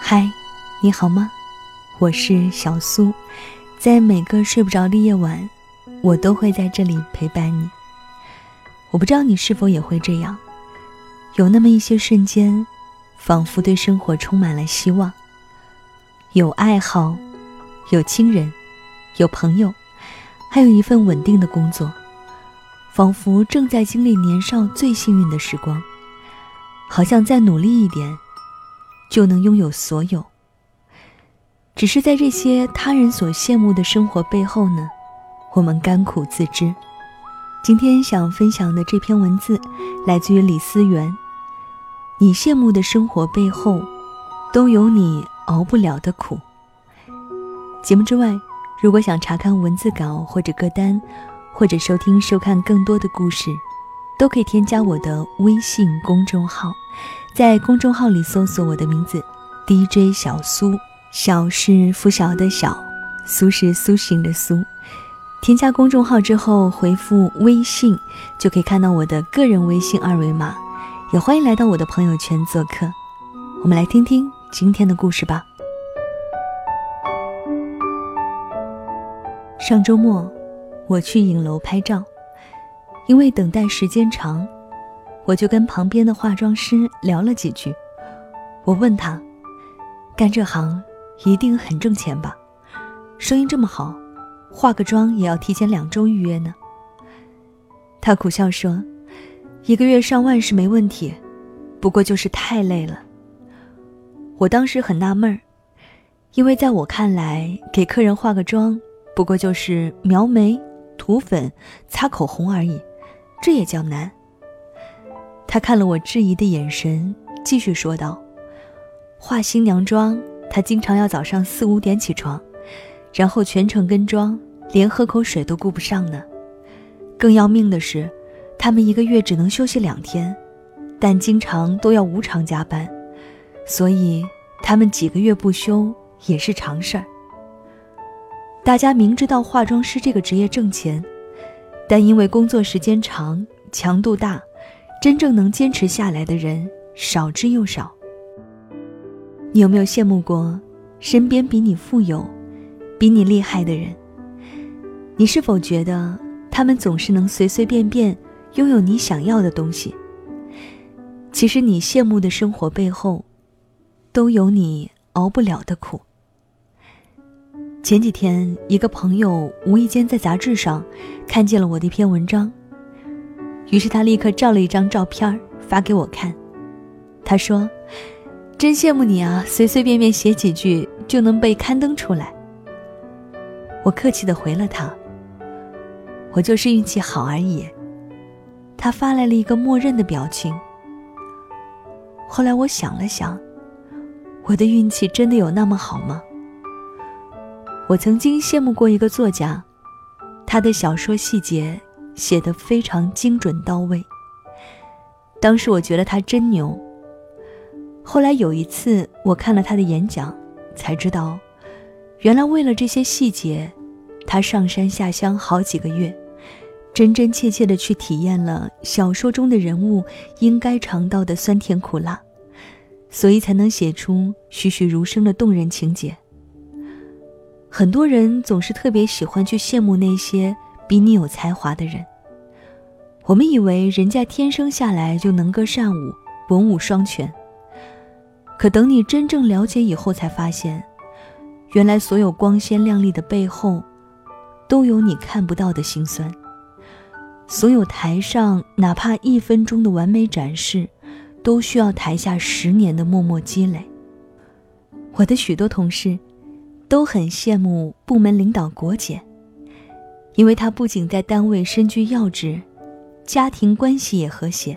嗨，你好吗？我是小苏，在每个睡不着的夜晚，我都会在这里陪伴你。我不知道你是否也会这样，有那么一些瞬间，仿佛对生活充满了希望。有爱好，有亲人，有朋友，还有一份稳定的工作，仿佛正在经历年少最幸运的时光，好像再努力一点。就能拥有所有。只是在这些他人所羡慕的生活背后呢，我们甘苦自知。今天想分享的这篇文字，来自于李思源。你羡慕的生活背后，都有你熬不了的苦。节目之外，如果想查看文字稿或者歌单，或者收听收看更多的故事，都可以添加我的微信公众号。在公众号里搜索我的名字，DJ 小苏，小是拂晓的小，苏是苏醒的苏。添加公众号之后，回复微信就可以看到我的个人微信二维码。也欢迎来到我的朋友圈做客。我们来听听今天的故事吧。上周末，我去影楼拍照，因为等待时间长。我就跟旁边的化妆师聊了几句，我问他，干这行一定很挣钱吧？生意这么好，化个妆也要提前两周预约呢。他苦笑说，一个月上万是没问题，不过就是太累了。我当时很纳闷儿，因为在我看来，给客人化个妆，不过就是描眉、涂粉、擦口红而已，这也叫难？他看了我质疑的眼神，继续说道：“化新娘妆，他经常要早上四五点起床，然后全程跟妆，连喝口水都顾不上呢。更要命的是，他们一个月只能休息两天，但经常都要无偿加班，所以他们几个月不休也是常事儿。大家明知道化妆师这个职业挣钱，但因为工作时间长、强度大。”真正能坚持下来的人少之又少。你有没有羡慕过身边比你富有、比你厉害的人？你是否觉得他们总是能随随便便拥有你想要的东西？其实你羡慕的生活背后，都有你熬不了的苦。前几天，一个朋友无意间在杂志上看见了我的一篇文章。于是他立刻照了一张照片发给我看，他说：“真羡慕你啊，随随便便写几句就能被刊登出来。”我客气的回了他：“我就是运气好而已。”他发来了一个默认的表情。后来我想了想，我的运气真的有那么好吗？我曾经羡慕过一个作家，他的小说细节。写得非常精准到位。当时我觉得他真牛。后来有一次我看了他的演讲，才知道，原来为了这些细节，他上山下乡好几个月，真真切切的去体验了小说中的人物应该尝到的酸甜苦辣，所以才能写出栩栩如生的动人情节。很多人总是特别喜欢去羡慕那些比你有才华的人。我们以为人家天生下来就能歌善舞，文武双全。可等你真正了解以后，才发现，原来所有光鲜亮丽的背后，都有你看不到的辛酸。所有台上哪怕一分钟的完美展示，都需要台下十年的默默积累。我的许多同事，都很羡慕部门领导国姐，因为她不仅在单位身居要职。家庭关系也和谐。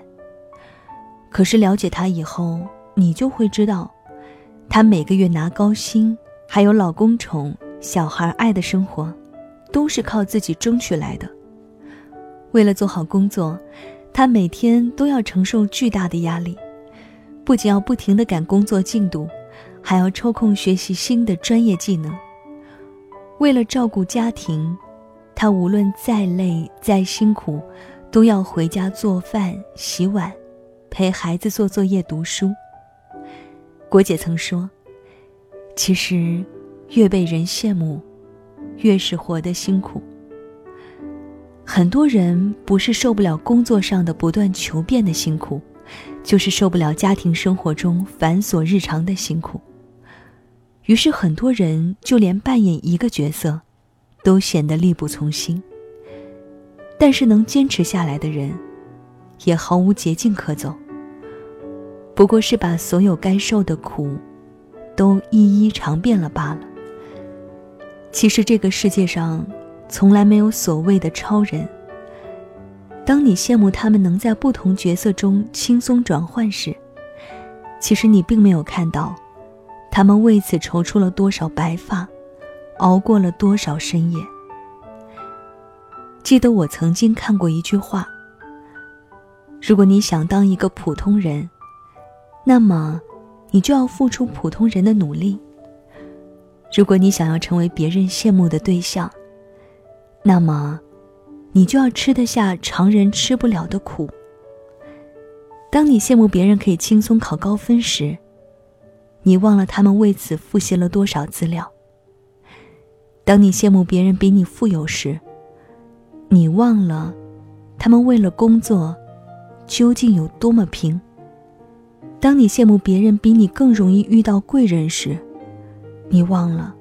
可是了解他以后，你就会知道，他每个月拿高薪，还有老公宠、小孩爱的生活，都是靠自己争取来的。为了做好工作，他每天都要承受巨大的压力，不仅要不停地赶工作进度，还要抽空学习新的专业技能。为了照顾家庭，他无论再累再辛苦。都要回家做饭、洗碗，陪孩子做作业、读书。郭姐曾说：“其实，越被人羡慕，越是活得辛苦。很多人不是受不了工作上的不断求变的辛苦，就是受不了家庭生活中繁琐日常的辛苦。于是，很多人就连扮演一个角色，都显得力不从心。但是，能坚持下来的人，也毫无捷径可走。”不过是把所有该受的苦，都一一尝遍了罢了。其实这个世界上，从来没有所谓的超人。当你羡慕他们能在不同角色中轻松转换时，其实你并没有看到，他们为此愁出了多少白发，熬过了多少深夜。记得我曾经看过一句话：如果你想当一个普通人，那么，你就要付出普通人的努力。如果你想要成为别人羡慕的对象，那么，你就要吃得下常人吃不了的苦。当你羡慕别人可以轻松考高分时，你忘了他们为此复习了多少资料；当你羡慕别人比你富有时，你忘了他们为了工作究竟有多么拼。当你羡慕别人比你更容易遇到贵人时，你忘了，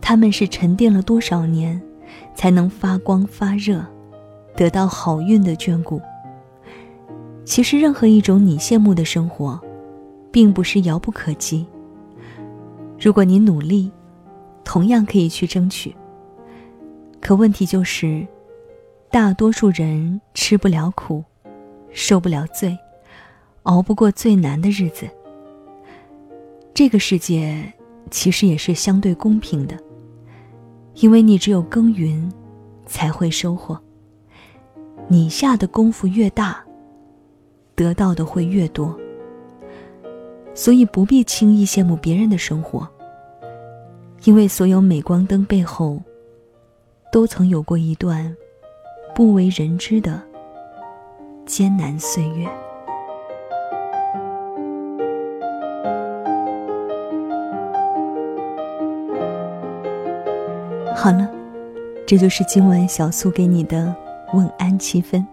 他们是沉淀了多少年，才能发光发热，得到好运的眷顾。其实，任何一种你羡慕的生活，并不是遥不可及。如果你努力，同样可以去争取。可问题就是，大多数人吃不了苦，受不了罪。熬不过最难的日子。这个世界其实也是相对公平的，因为你只有耕耘，才会收获。你下的功夫越大，得到的会越多。所以不必轻易羡慕别人的生活，因为所有镁光灯背后，都曾有过一段不为人知的艰难岁月。好了，这就是今晚小苏给你的问安七分。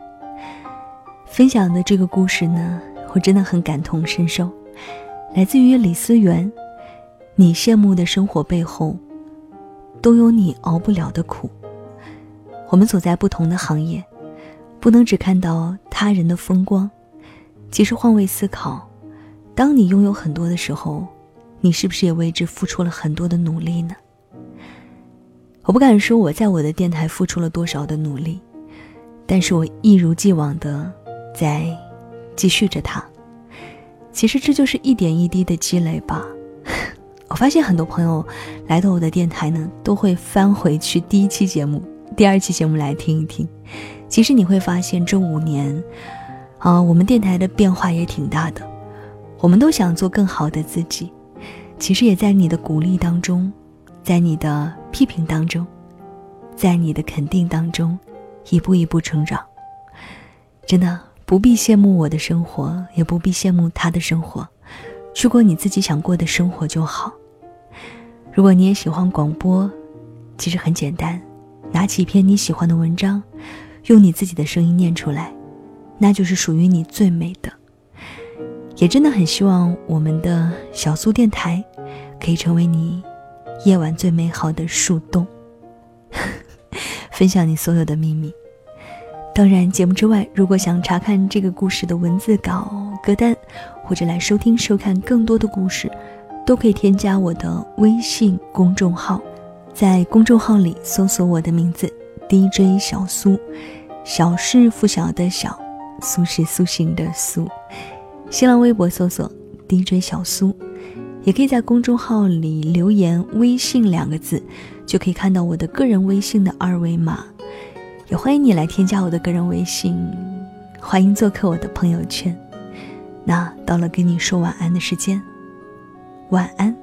分享的这个故事呢，我真的很感同身受，来自于李思源。你羡慕的生活背后，都有你熬不了的苦。我们走在不同的行业，不能只看到他人的风光。其实换位思考，当你拥有很多的时候，你是不是也为之付出了很多的努力呢？我不敢说我在我的电台付出了多少的努力，但是我一如既往的在继续着它。其实这就是一点一滴的积累吧。我发现很多朋友来到我的电台呢，都会翻回去第一期节目、第二期节目来听一听。其实你会发现这五年，啊，我们电台的变化也挺大的。我们都想做更好的自己，其实也在你的鼓励当中。在你的批评当中，在你的肯定当中，一步一步成长。真的不必羡慕我的生活，也不必羡慕他的生活，去过你自己想过的生活就好。如果你也喜欢广播，其实很简单，拿起一篇你喜欢的文章，用你自己的声音念出来，那就是属于你最美的。也真的很希望我们的小苏电台，可以成为你。夜晚最美好的树洞，分享你所有的秘密。当然，节目之外，如果想查看这个故事的文字稿、歌单，或者来收听、收看更多的故事，都可以添加我的微信公众号，在公众号里搜索我的名字 DJ 小苏，小是拂晓的小，苏是苏醒的苏。新浪微博搜索 DJ 小苏。也可以在公众号里留言“微信”两个字，就可以看到我的个人微信的二维码。也欢迎你来添加我的个人微信，欢迎做客我的朋友圈。那到了跟你说晚安的时间，晚安，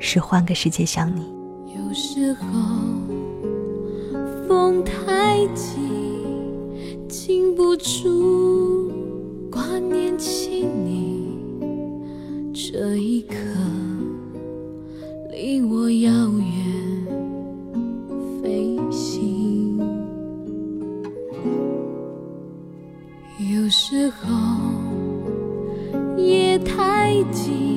是换个世界想你。有时候风太急，禁不住挂念起你。这一刻离我遥时候夜太急，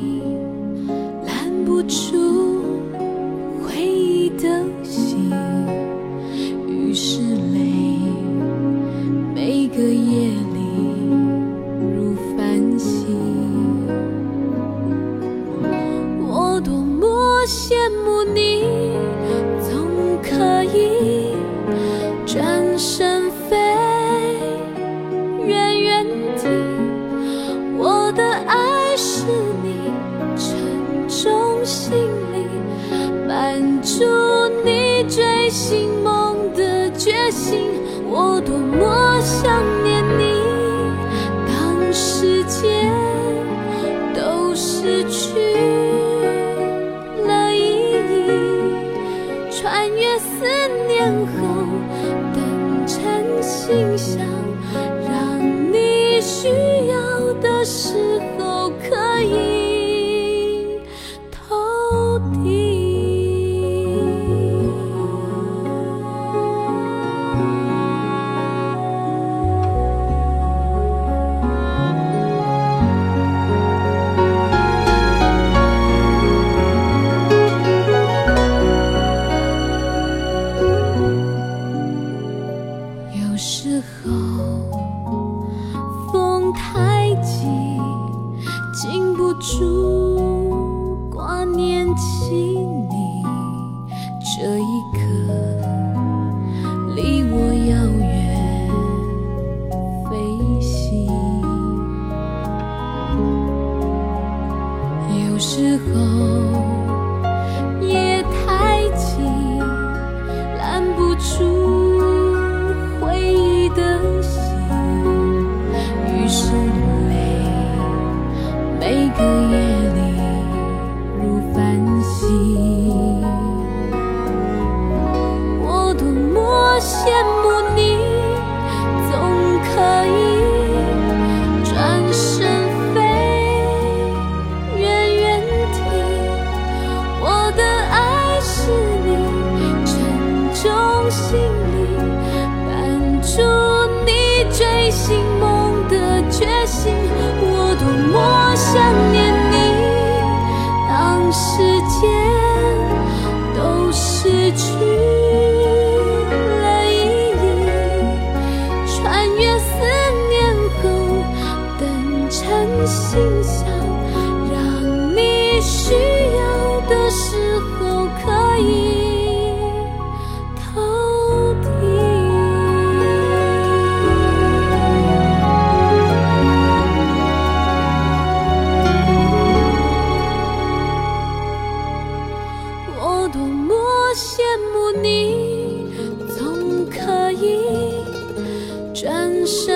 是